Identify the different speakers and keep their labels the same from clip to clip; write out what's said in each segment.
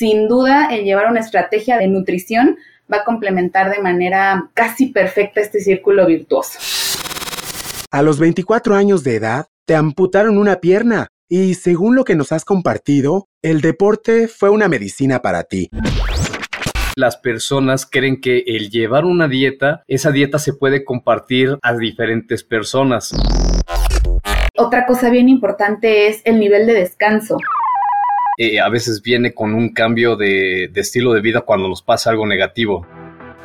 Speaker 1: sin duda el llevar una estrategia de nutrición va a complementar de manera casi perfecta este círculo virtuoso.
Speaker 2: A los 24 años de edad, te amputaron una pierna y según lo que nos has compartido, el deporte fue una medicina para ti.
Speaker 3: Las personas creen que el llevar una dieta, esa dieta se puede compartir a diferentes personas.
Speaker 1: Otra cosa bien importante es el nivel de descanso.
Speaker 3: Eh, a veces viene con un cambio de, estilo de vida cuando nos pasa algo negativo.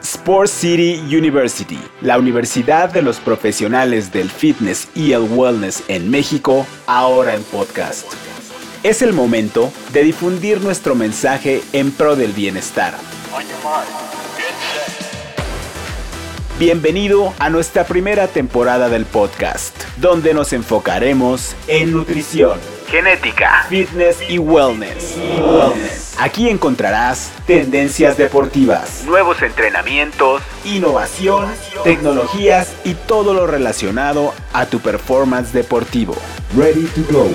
Speaker 4: Sport City University, la universidad de los profesionales del fitness y el wellness en México, ahora en podcast. Es el momento de difundir nuestro mensaje en pro del bienestar. Bienvenido a nuestra primera temporada del podcast, donde nos enfocaremos en nutrición, genética, fitness y wellness. Aquí encontrarás tendencias deportivas, nuevos entrenamientos, innovación, tecnologías y todo lo relacionado a tu performance deportivo. Ready to go.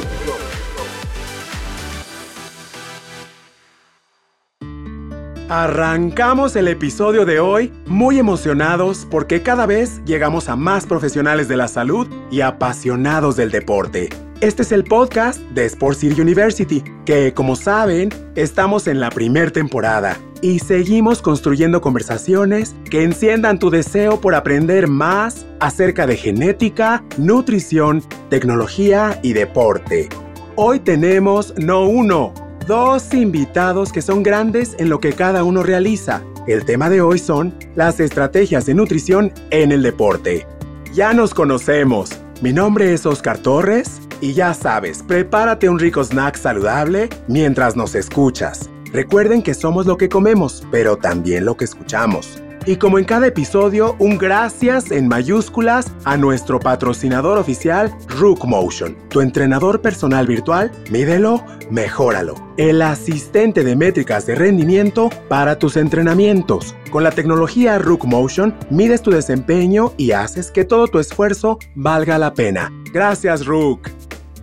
Speaker 2: Arrancamos el episodio de hoy muy emocionados porque cada vez llegamos a más profesionales de la salud y apasionados del deporte. Este es el podcast de Sports City University, que como saben, estamos en la primera temporada y seguimos construyendo conversaciones que enciendan tu deseo por aprender más acerca de genética, nutrición, tecnología y deporte. Hoy tenemos no uno, dos invitados que son grandes en lo que cada uno realiza. El tema de hoy son las estrategias de nutrición en el deporte. Ya nos conocemos. Mi nombre es Oscar Torres y ya sabes, prepárate un rico snack saludable mientras nos escuchas. Recuerden que somos lo que comemos, pero también lo que escuchamos. Y como en cada episodio, un gracias en mayúsculas a nuestro patrocinador oficial, Rook Motion, tu entrenador personal virtual, mídelo, mejóralo. El asistente de métricas de rendimiento para tus entrenamientos. Con la tecnología Rook Motion, mides tu desempeño y haces que todo tu esfuerzo valga la pena. Gracias, Rook.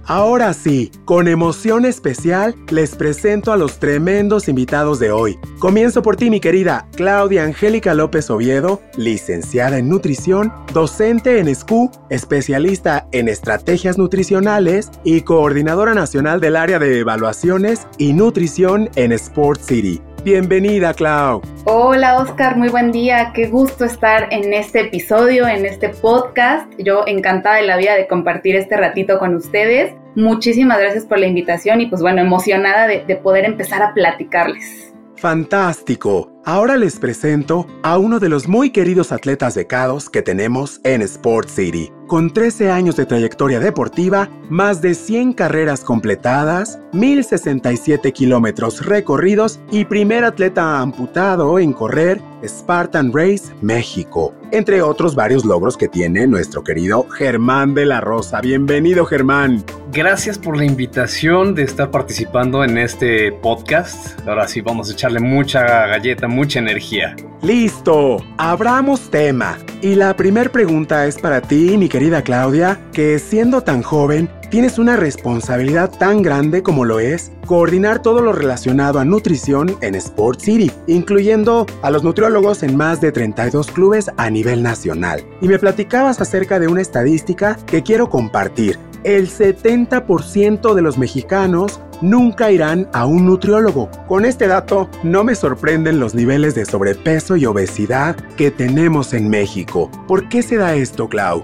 Speaker 2: Ahora sí, con emoción especial, les presento a los tremendos invitados de hoy. Comienzo por ti, mi querida Claudia Angélica López Oviedo, licenciada en nutrición, docente en SCU, especialista en estrategias nutricionales y coordinadora nacional del área de evaluaciones y nutrición en Sport City. Bienvenida, Clau.
Speaker 1: Hola, Oscar, muy buen día. Qué gusto estar en este episodio, en este podcast. Yo encantada de la vida de compartir este ratito con ustedes. Muchísimas gracias por la invitación y pues bueno, emocionada de, de poder empezar a platicarles.
Speaker 2: Fantástico. Ahora les presento a uno de los muy queridos atletas becados que tenemos en Sport City. Con 13 años de trayectoria deportiva, más de 100 carreras completadas, 1067 kilómetros recorridos y primer atleta amputado en correr Spartan Race México, entre otros varios logros que tiene nuestro querido Germán de la Rosa. Bienvenido Germán.
Speaker 3: Gracias por la invitación de estar participando en este podcast. Ahora sí vamos a echarle mucha galleta, mucha energía.
Speaker 2: Listo, abramos tema. Y la primera pregunta es para ti, mi querida Claudia, que siendo tan joven, tienes una responsabilidad tan grande como lo es coordinar todo lo relacionado a nutrición en Sport City, incluyendo a los nutriólogos en más de 32 clubes a nivel nacional. Y me platicabas acerca de una estadística que quiero compartir. El 70% de los mexicanos nunca irán a un nutriólogo. Con este dato, no me sorprenden los niveles de sobrepeso y obesidad que tenemos en México. ¿Por qué se da esto, Clau?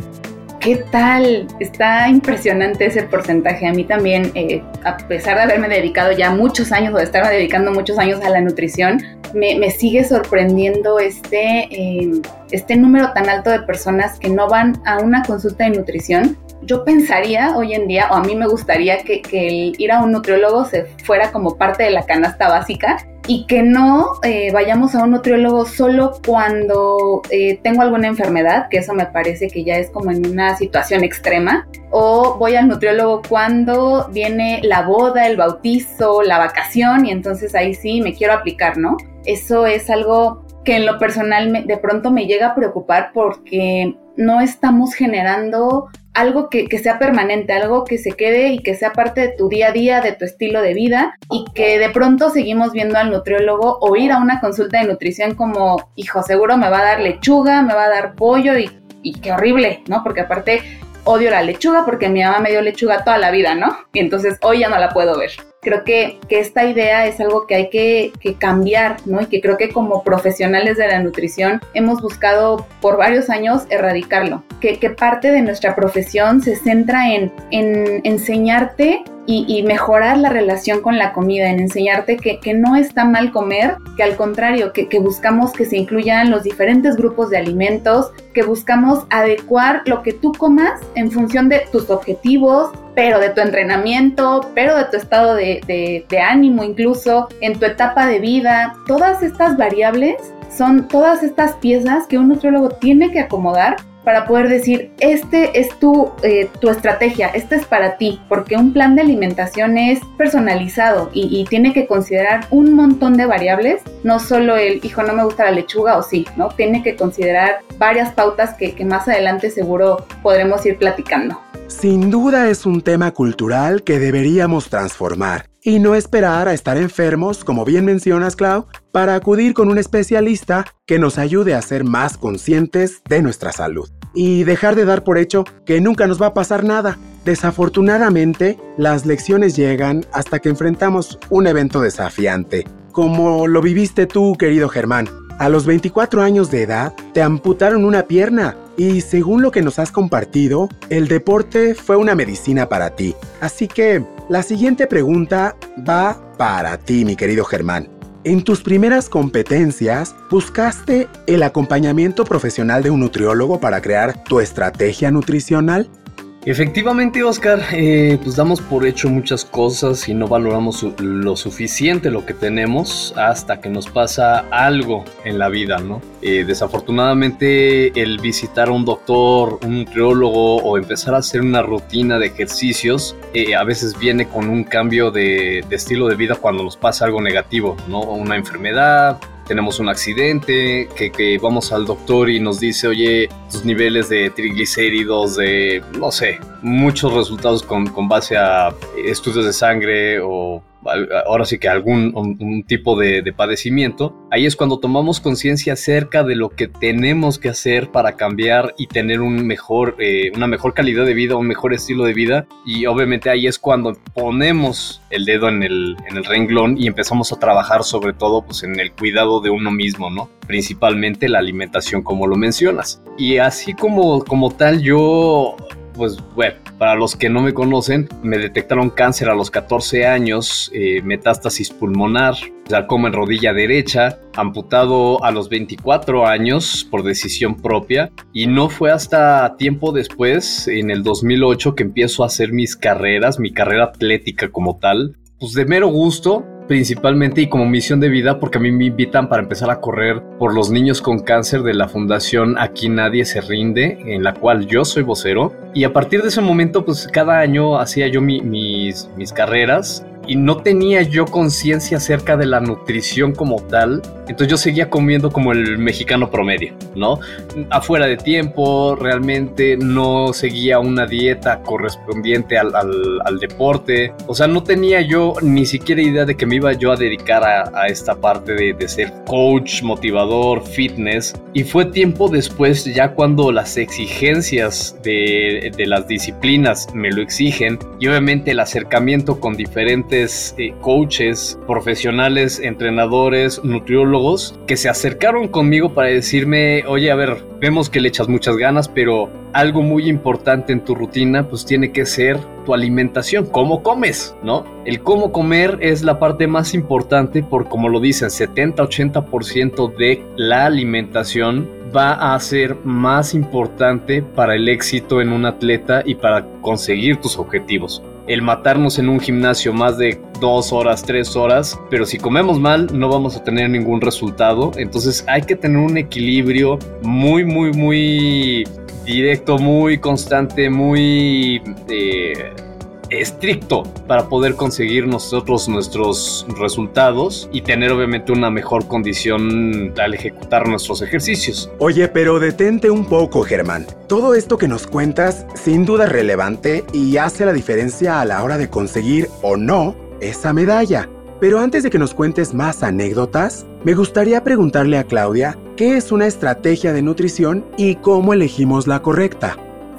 Speaker 1: ¿Qué tal? Está impresionante ese porcentaje. A mí también, eh, a pesar de haberme dedicado ya muchos años o de estarme dedicando muchos años a la nutrición, me, sigue sorprendiendo este, eh, este número tan alto de personas que no van a una consulta de nutrición yo pensaría hoy en día, o a mí me gustaría que, el ir a un nutriólogo se fuera como parte de la canasta básica y que no eh, vayamos a un nutriólogo solo cuando eh, tengo alguna enfermedad, que eso me parece que ya es como en una situación extrema, o voy al nutriólogo cuando viene la boda, el bautizo, la vacación y entonces ahí sí me quiero aplicar, ¿no? Eso es algo que en lo personal de pronto me llega a preocupar porque no estamos generando algo que, que, sea permanente, algo que se quede y que sea parte de tu día a día, de tu estilo de vida y que de pronto seguimos viendo al nutriólogo o ir a una consulta de nutrición como, hijo, seguro me va a dar lechuga, me va a dar pollo y, y qué horrible, ¿no? Porque aparte odio la lechuga porque mi mamá me dio lechuga toda la vida, ¿no? Y entonces hoy ya no la puedo ver creo que, que, esta idea es algo que hay que, que, cambiar, ¿no? Y que creo que como profesionales de la nutrición hemos buscado por varios años erradicarlo. Que, que parte de nuestra profesión se centra en, en enseñarte y, mejorar la relación con la comida, en enseñarte que, que no está mal comer, que al contrario, que, buscamos que se incluyan los diferentes grupos de alimentos, que buscamos adecuar lo que tú comas en función de tus objetivos, pero de tu entrenamiento, pero de tu estado de, de, ánimo incluso, en tu etapa de vida. Todas estas variables son todas estas piezas que un nutriólogo tiene que acomodar para poder decir, este es tu, eh, tu estrategia, este es para ti, porque un plan de alimentación es personalizado y, tiene que considerar un montón de variables, no solo el, hijo, no me gusta la lechuga o sí, ¿no? Tiene que considerar varias pautas que, que más adelante seguro podremos ir platicando.
Speaker 2: Sin duda es un tema cultural que deberíamos transformar y no esperar a estar enfermos, como bien mencionas, Clau, para acudir con un especialista que nos ayude a ser más conscientes de nuestra salud y dejar de dar por hecho que nunca nos va a pasar nada. Desafortunadamente, las lecciones llegan hasta que enfrentamos un evento desafiante, como lo viviste tú, querido Germán. A los 24 años de edad, te amputaron una pierna y según lo que nos has compartido, el deporte fue una medicina para ti. Así que la siguiente pregunta va para ti, mi querido Germán. En tus primeras competencias, ¿buscaste el acompañamiento profesional de un nutriólogo para crear tu estrategia nutricional?
Speaker 3: Efectivamente, Oscar, eh, pues damos por hecho muchas cosas y no valoramos lo suficiente lo que tenemos hasta que nos pasa algo en la vida, ¿no? Eh, desafortunadamente, el visitar a un doctor, un nutriólogo o empezar a hacer una rutina de ejercicios eh, a veces viene con un cambio de, de estilo de vida cuando nos pasa algo negativo, ¿no? Una enfermedad, tenemos un accidente, que, vamos al doctor y nos dice, oye, tus niveles de triglicéridos, de, no sé, muchos resultados con, con base a estudios de sangre o ahora sí que algún un, tipo de, padecimiento, ahí es cuando tomamos conciencia acerca de lo que tenemos que hacer para cambiar y tener un mejor, eh, una mejor calidad de vida, un mejor estilo de vida. Y obviamente ahí es cuando ponemos el dedo en el, en el renglón y empezamos a trabajar sobre todo pues, en el cuidado de uno mismo, ¿no? Principalmente la alimentación, como lo mencionas. Y así como, como tal, yo pues bueno, para los que no me conocen, me detectaron cáncer a los 14 años, eh, metástasis pulmonar, sarcoma en rodilla derecha, amputado a los 24 años por decisión propia. Y no fue hasta tiempo después, en el 2008, que empiezo a hacer mis carreras, mi carrera atlética como tal, pues de mero gusto, principalmente y como misión de vida porque a mí me invitan para empezar a correr por los niños con cáncer de la fundación Aquí Nadie Se Rinde, en la cual yo soy vocero. Y a partir de ese momento, pues cada año hacía yo mis, mis carreras y no tenía yo conciencia acerca de la nutrición como tal, entonces yo seguía comiendo como el mexicano promedio, ¿no? Afuera de tiempo, realmente no seguía una dieta correspondiente al, deporte, o sea, no tenía yo ni siquiera idea de que me iba yo a dedicar a, esta parte de, ser coach, motivador, fitness, y fue tiempo después, ya cuando las exigencias de, de las disciplinas me lo exigen, y obviamente el acercamiento con diferentes eh, coaches, profesionales, entrenadores, nutriólogos que se acercaron conmigo para decirme, oye, a ver, vemos que le echas muchas ganas, pero algo muy importante en tu rutina pues tiene que ser tu alimentación, cómo comes, ¿no? El cómo comer es la parte más importante por como lo dicen, 70-80% de la alimentación va a ser más importante para el éxito en un atleta y para conseguir tus objetivos el matarnos en un gimnasio más de dos horas, tres horas, pero si comemos mal no vamos a tener ningún resultado. Entonces hay que tener un equilibrio muy, muy, muy directo, muy constante, muy... Eh, estricto para poder conseguir nosotros nuestros resultados y tener obviamente una mejor condición al ejecutar nuestros ejercicios.
Speaker 2: Oye, pero detente un poco, Germán. Todo esto que nos cuentas sin duda es relevante y hace la diferencia a la hora de conseguir o no esa medalla. Pero antes de que nos cuentes más anécdotas, me gustaría preguntarle a Claudia qué es una estrategia de nutrición y cómo elegimos la correcta.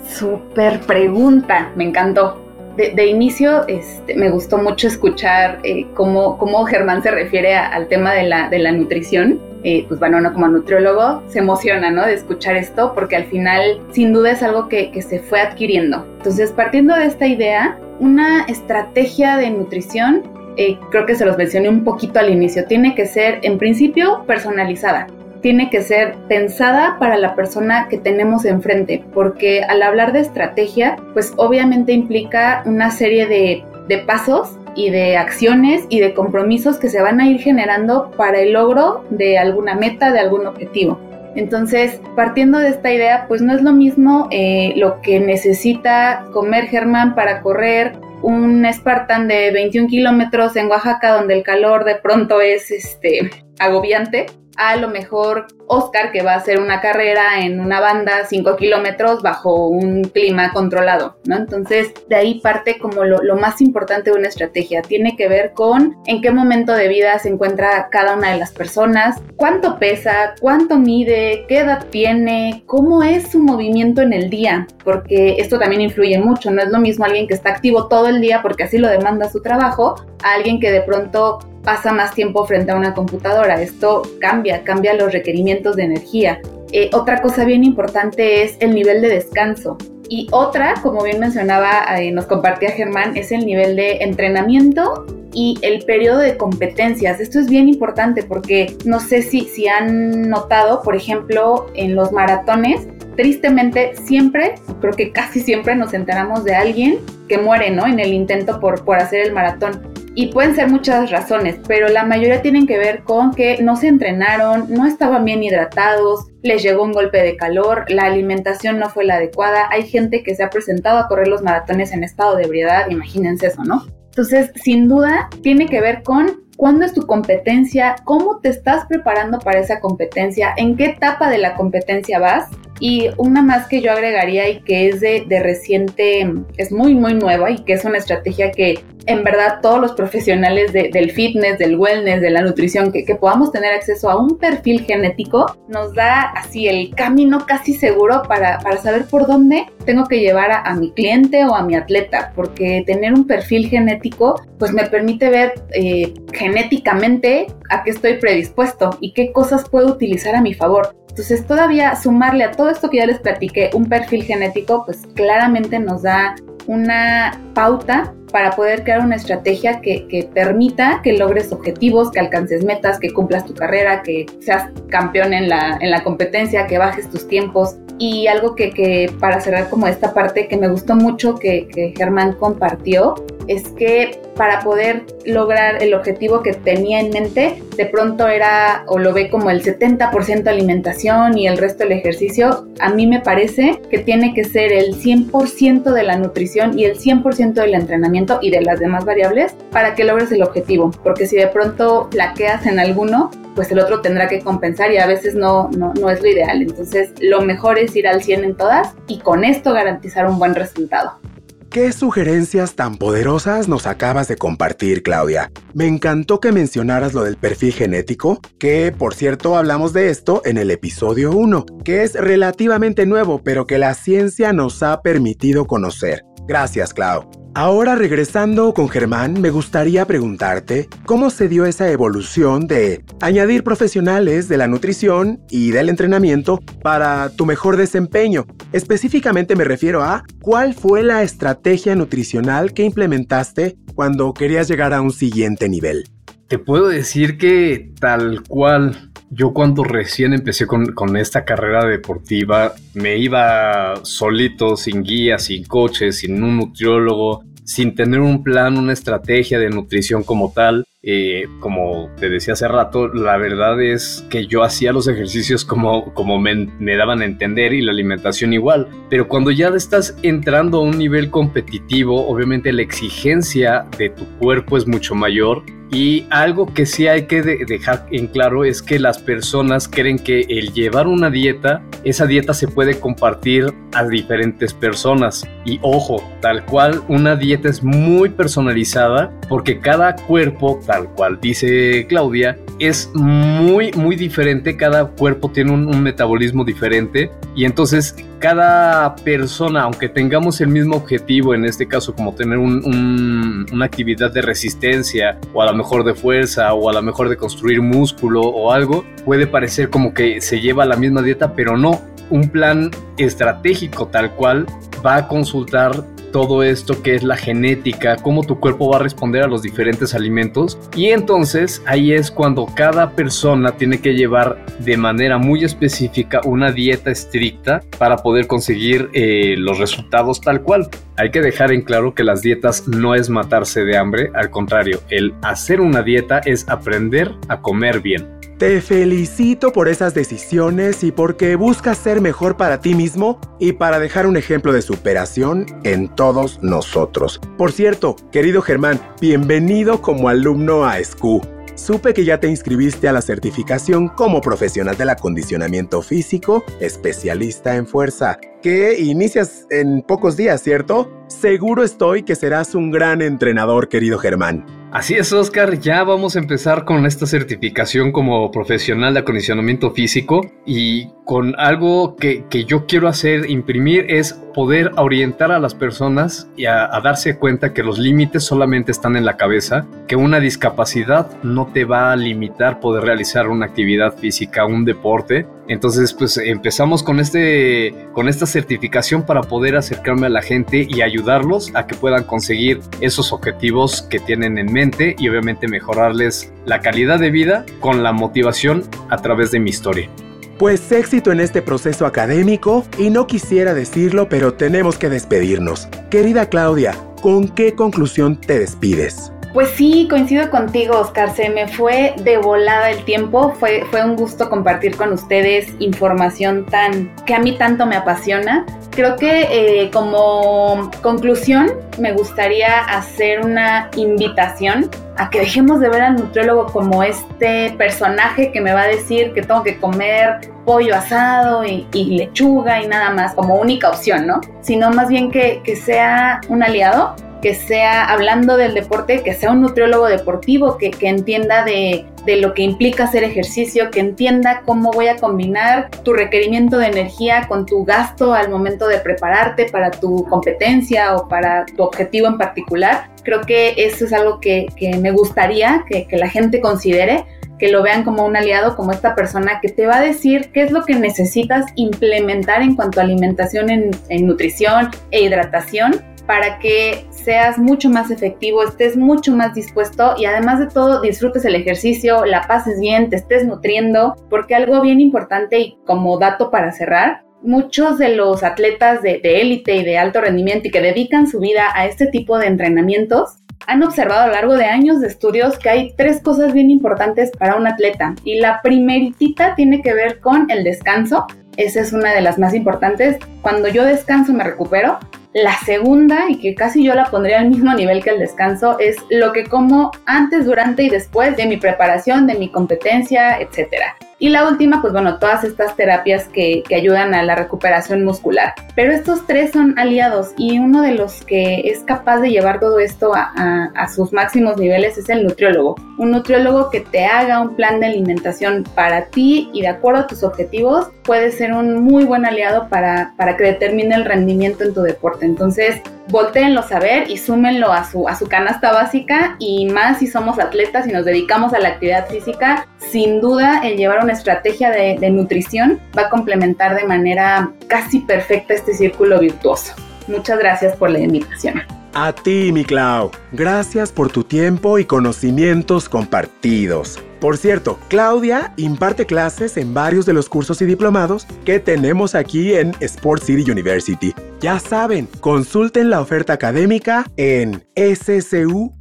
Speaker 1: Super pregunta, me encantó. De, inicio este, me gustó mucho escuchar eh, cómo, Germán se refiere al tema de la, nutrición. Eh, pues bueno, uno como nutriólogo se emociona, ¿no? De escuchar esto porque al final sin duda es algo que, que se fue adquiriendo. Entonces, partiendo de esta idea, una estrategia de nutrición eh, creo que se los mencioné un poquito al inicio, tiene que ser en principio personalizada, tiene que ser pensada para la persona que tenemos enfrente, porque al hablar de estrategia, pues obviamente implica una serie de, pasos y de acciones y de compromisos que se van a ir generando para el logro de alguna meta, de algún objetivo. Entonces, partiendo de esta idea, pues no es lo mismo eh, lo que necesita comer Germán para correr un Spartan de 21 kilómetros en Oaxaca donde el calor de pronto es este agobiante a lo mejor Oscar que va a hacer una carrera en una banda 5 kilómetros bajo un clima controlado, ¿no? Entonces de ahí parte como lo, lo, más importante de una estrategia, tiene que ver con en qué momento de vida se encuentra cada una de las personas, cuánto pesa, cuánto mide, qué edad tiene, cómo es su movimiento en el día, porque esto también influye mucho, no es lo mismo alguien que está activo todo el día porque así lo demanda su trabajo, a alguien que de pronto pasa más tiempo frente a una computadora. Esto cambia, cambia los requerimientos de energía. Eh, otra cosa bien importante es el nivel de descanso. Y otra, como bien mencionaba, eh, nos compartía Germán, es el nivel de entrenamiento y el periodo de competencias. Esto es bien importante porque no sé si, si han notado, por ejemplo, en los maratones, tristemente siempre, creo que casi siempre nos enteramos de alguien que muere, ¿no? En el intento por, por hacer el maratón. Y pueden ser muchas razones, pero la mayoría tienen que ver con que no se entrenaron, no estaban bien hidratados, les llegó un golpe de calor, la alimentación no fue la adecuada. Hay gente que se ha presentado a correr los maratones en estado de ebriedad, imagínense eso, ¿no? Entonces, sin duda, tiene que ver con cuándo es tu competencia, cómo te estás preparando para esa competencia, en qué etapa de la competencia vas. Y una más que yo agregaría y que es de, reciente, es muy, muy nueva y que es una estrategia que en verdad todos los profesionales del fitness, del wellness, de la nutrición, que, podamos tener acceso a un perfil genético, nos da así el camino casi seguro para, saber por dónde tengo que llevar a, mi cliente o a mi atleta, porque tener un perfil genético pues me permite ver eh, genéticamente a qué estoy predispuesto y qué cosas puedo utilizar a mi favor. Entonces todavía sumarle a todo esto que ya les platiqué un perfil genético pues claramente nos da una pauta para poder crear una estrategia que, permita que logres objetivos, que alcances metas, que cumplas tu carrera, que seas campeón en la, en la competencia, que bajes tus tiempos. Y algo que, que, para cerrar como esta parte que me gustó mucho que, que Germán compartió es que para poder lograr el objetivo que tenía en mente, de pronto era o lo ve como el 70% alimentación y el resto el ejercicio. A mí me parece que tiene que ser el 100% de la nutrición y el 100% del entrenamiento y de las demás variables para que logres el objetivo. Porque si de pronto flaqueas en alguno, pues el otro tendrá que compensar y a veces no, no, no es lo ideal. Entonces lo mejor es ir al 100 en todas y con esto garantizar un buen resultado.
Speaker 2: ¿Qué sugerencias tan poderosas nos acabas de compartir, Claudia? Me encantó que mencionaras lo del perfil genético, que por cierto hablamos de esto en el episodio 1, que es relativamente nuevo, pero que la ciencia nos ha permitido conocer. Gracias, Clau. Ahora regresando con Germán, me gustaría preguntarte cómo se dio esa evolución de añadir profesionales de la nutrición y del entrenamiento para tu mejor desempeño. Específicamente me refiero a cuál fue la estrategia nutricional que implementaste cuando querías llegar a un siguiente nivel.
Speaker 3: Te puedo decir que tal cual yo cuando recién empecé con, con, esta carrera deportiva, me iba solito, sin guía, sin coche, sin un nutriólogo, sin tener un plan, una estrategia de nutrición como tal. Eh, como te decía hace rato, la verdad es que yo hacía los ejercicios como, como me, me daban a entender y la alimentación igual. Pero cuando ya estás entrando a un nivel competitivo, obviamente la exigencia de tu cuerpo es mucho mayor y algo que sí hay que dejar en claro es que las personas creen que el llevar una dieta, esa dieta se puede compartir a diferentes personas. Y ojo, tal cual, una dieta es muy personalizada porque cada cuerpo, tal cual dice Claudia, es muy, muy diferente. Cada cuerpo tiene un, metabolismo diferente. Y entonces cada persona, aunque tengamos el mismo objetivo, en este caso como tener una actividad de resistencia o a lo mejor de fuerza o a lo mejor de construir músculo o algo, puede parecer como que se lleva la misma dieta, pero no. Un plan estratégico tal cual va a consultar todo esto que es la genética, cómo tu cuerpo va a responder a los diferentes alimentos. Y entonces ahí es cuando cada persona tiene que llevar de manera muy específica una dieta estricta para poder conseguir eh, los resultados tal cual. Hay que dejar en claro que las dietas no es matarse de hambre, al contrario, el hacer una dieta es aprender a comer bien.
Speaker 2: Te felicito por esas decisiones y porque buscas ser mejor para ti mismo y para dejar un ejemplo de superación en todos nosotros. Por cierto, querido Germán, bienvenido como alumno a SCU. Supe que ya te inscribiste a la certificación como profesional del acondicionamiento físico, especialista en fuerza, que inicias en pocos días, ¿cierto? Seguro estoy que serás un gran entrenador, querido Germán.
Speaker 3: Así es, Oscar, ya vamos a empezar con esta certificación como profesional de acondicionamiento físico y con algo que, yo quiero hacer, imprimir, es poder orientar a las personas y a, darse cuenta que los límites solamente están en la cabeza, que una discapacidad no te va a limitar poder realizar una actividad física, un deporte. Entonces, pues empezamos con, este, con esta certificación para poder acercarme a la gente y ayudarlos a que puedan conseguir esos objetivos que tienen en mente y obviamente mejorarles la calidad de vida con la motivación a través de mi historia.
Speaker 2: Pues éxito en este proceso académico y no quisiera decirlo, pero tenemos que despedirnos. Querida Claudia, ¿con qué conclusión te despides?
Speaker 1: Pues sí, coincido contigo, Oscar. Se me fue de volada el tiempo. Fue, fue un gusto compartir con ustedes información tan que a mí tanto me apasiona. Creo que eh, como conclusión me gustaría hacer una invitación a que dejemos de ver al nutriólogo como este personaje que me va a decir que tengo que comer pollo asado y, lechuga y nada más como única opción, ¿no? Sino más bien que, que sea un aliado que sea, hablando del deporte, que sea un nutriólogo deportivo, que, entienda de, de, lo que implica hacer ejercicio, que entienda cómo voy a combinar tu requerimiento de energía con tu gasto al momento de prepararte para tu competencia o para tu objetivo en particular. Creo que eso es algo que, que me gustaría que, que la gente considere que lo vean como un aliado, como esta persona que te va a decir qué es lo que necesitas implementar en cuanto a alimentación en, en nutrición e hidratación para que seas mucho más efectivo, estés mucho más dispuesto y además de todo disfrutes el ejercicio, la pases bien, te estés nutriendo, porque algo bien importante y como dato para cerrar, muchos de los atletas de élite y de alto rendimiento y que dedican su vida a este tipo de entrenamientos han observado a lo largo de años de estudios que hay tres cosas bien importantes para un atleta y la primeritita tiene que ver con el descanso. Esa es una de las más importantes. Cuando yo descanso me recupero, la segunda, y que casi yo la pondría al mismo nivel que el descanso, es lo que como antes, durante y después de mi preparación, de mi competencia, etcétera. Y la última, pues bueno, todas estas terapias que, ayudan a la recuperación muscular. Pero estos tres son aliados y uno de los que es capaz de llevar todo esto a, sus máximos niveles es el nutriólogo. Un nutriólogo que te haga un plan de alimentación para ti y de acuerdo a tus objetivos puede ser un muy buen aliado para, para que determine el rendimiento en tu deporte. Entonces, volteenlo a ver y súmenlo a su, a su canasta básica y más si somos atletas y nos dedicamos a la actividad física, sin duda el llevar una estrategia de, de nutrición va a complementar de manera casi perfecta este círculo virtuoso. Muchas gracias por la invitación.
Speaker 2: A ti, mi Clau. Gracias por tu tiempo y conocimientos compartidos. Por cierto, Claudia imparte clases en varios de los cursos y diplomados que tenemos aquí en Sport City University. Ya saben, consulten la oferta académica en scu.com.mx.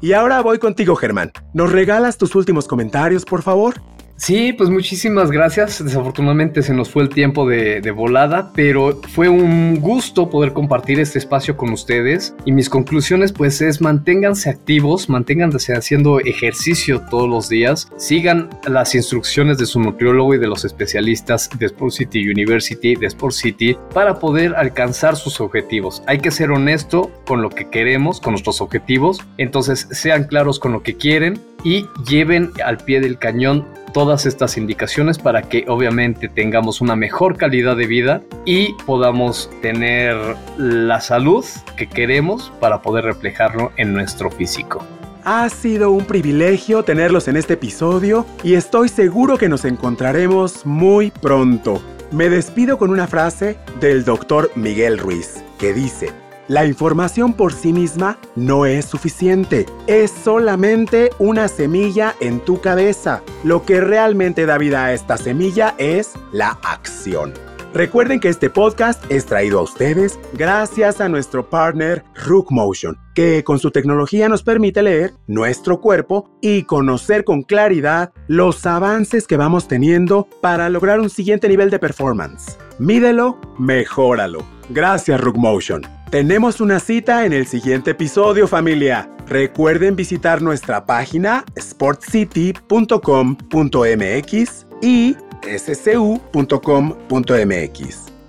Speaker 2: Y ahora voy contigo, Germán. ¿Nos regalas tus últimos comentarios, por favor?
Speaker 3: Sí, pues muchísimas gracias. Desafortunadamente se nos fue el tiempo de, volada, pero fue un gusto poder compartir este espacio con ustedes. Y mis conclusiones pues es manténganse activos, manténganse haciendo ejercicio todos los días, sigan las instrucciones de su nutriólogo y de los especialistas de Sport City University, de Sport City, para poder alcanzar sus objetivos. Hay que ser honesto con lo que queremos, con nuestros objetivos. Entonces sean claros con lo que quieren y lleven al pie del cañón todas estas indicaciones para que obviamente tengamos una mejor calidad de vida y podamos tener la salud que queremos para poder reflejarlo en nuestro físico.
Speaker 2: Ha sido un privilegio tenerlos en este episodio y estoy seguro que nos encontraremos muy pronto. Me despido con una frase del doctor Miguel Ruiz que dice, la información por sí misma no es suficiente, es solamente una semilla en tu cabeza. Lo que realmente da vida a esta semilla es la acción. Recuerden que este podcast es traído a ustedes gracias a nuestro partner Rook Motion, que con su tecnología nos permite leer nuestro cuerpo y conocer con claridad los avances que vamos teniendo para lograr un siguiente nivel de performance. Mídelo, mejóralo. Gracias Rook Motion. Tenemos una cita en el siguiente episodio familia. Recuerden visitar nuestra página sportcity.com.mx y scu.com.mx.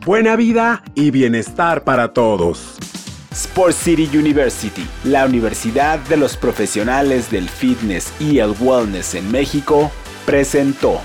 Speaker 2: Buena vida y bienestar para todos.
Speaker 4: Sport City University, la universidad de los profesionales del fitness y el wellness en México, presentó.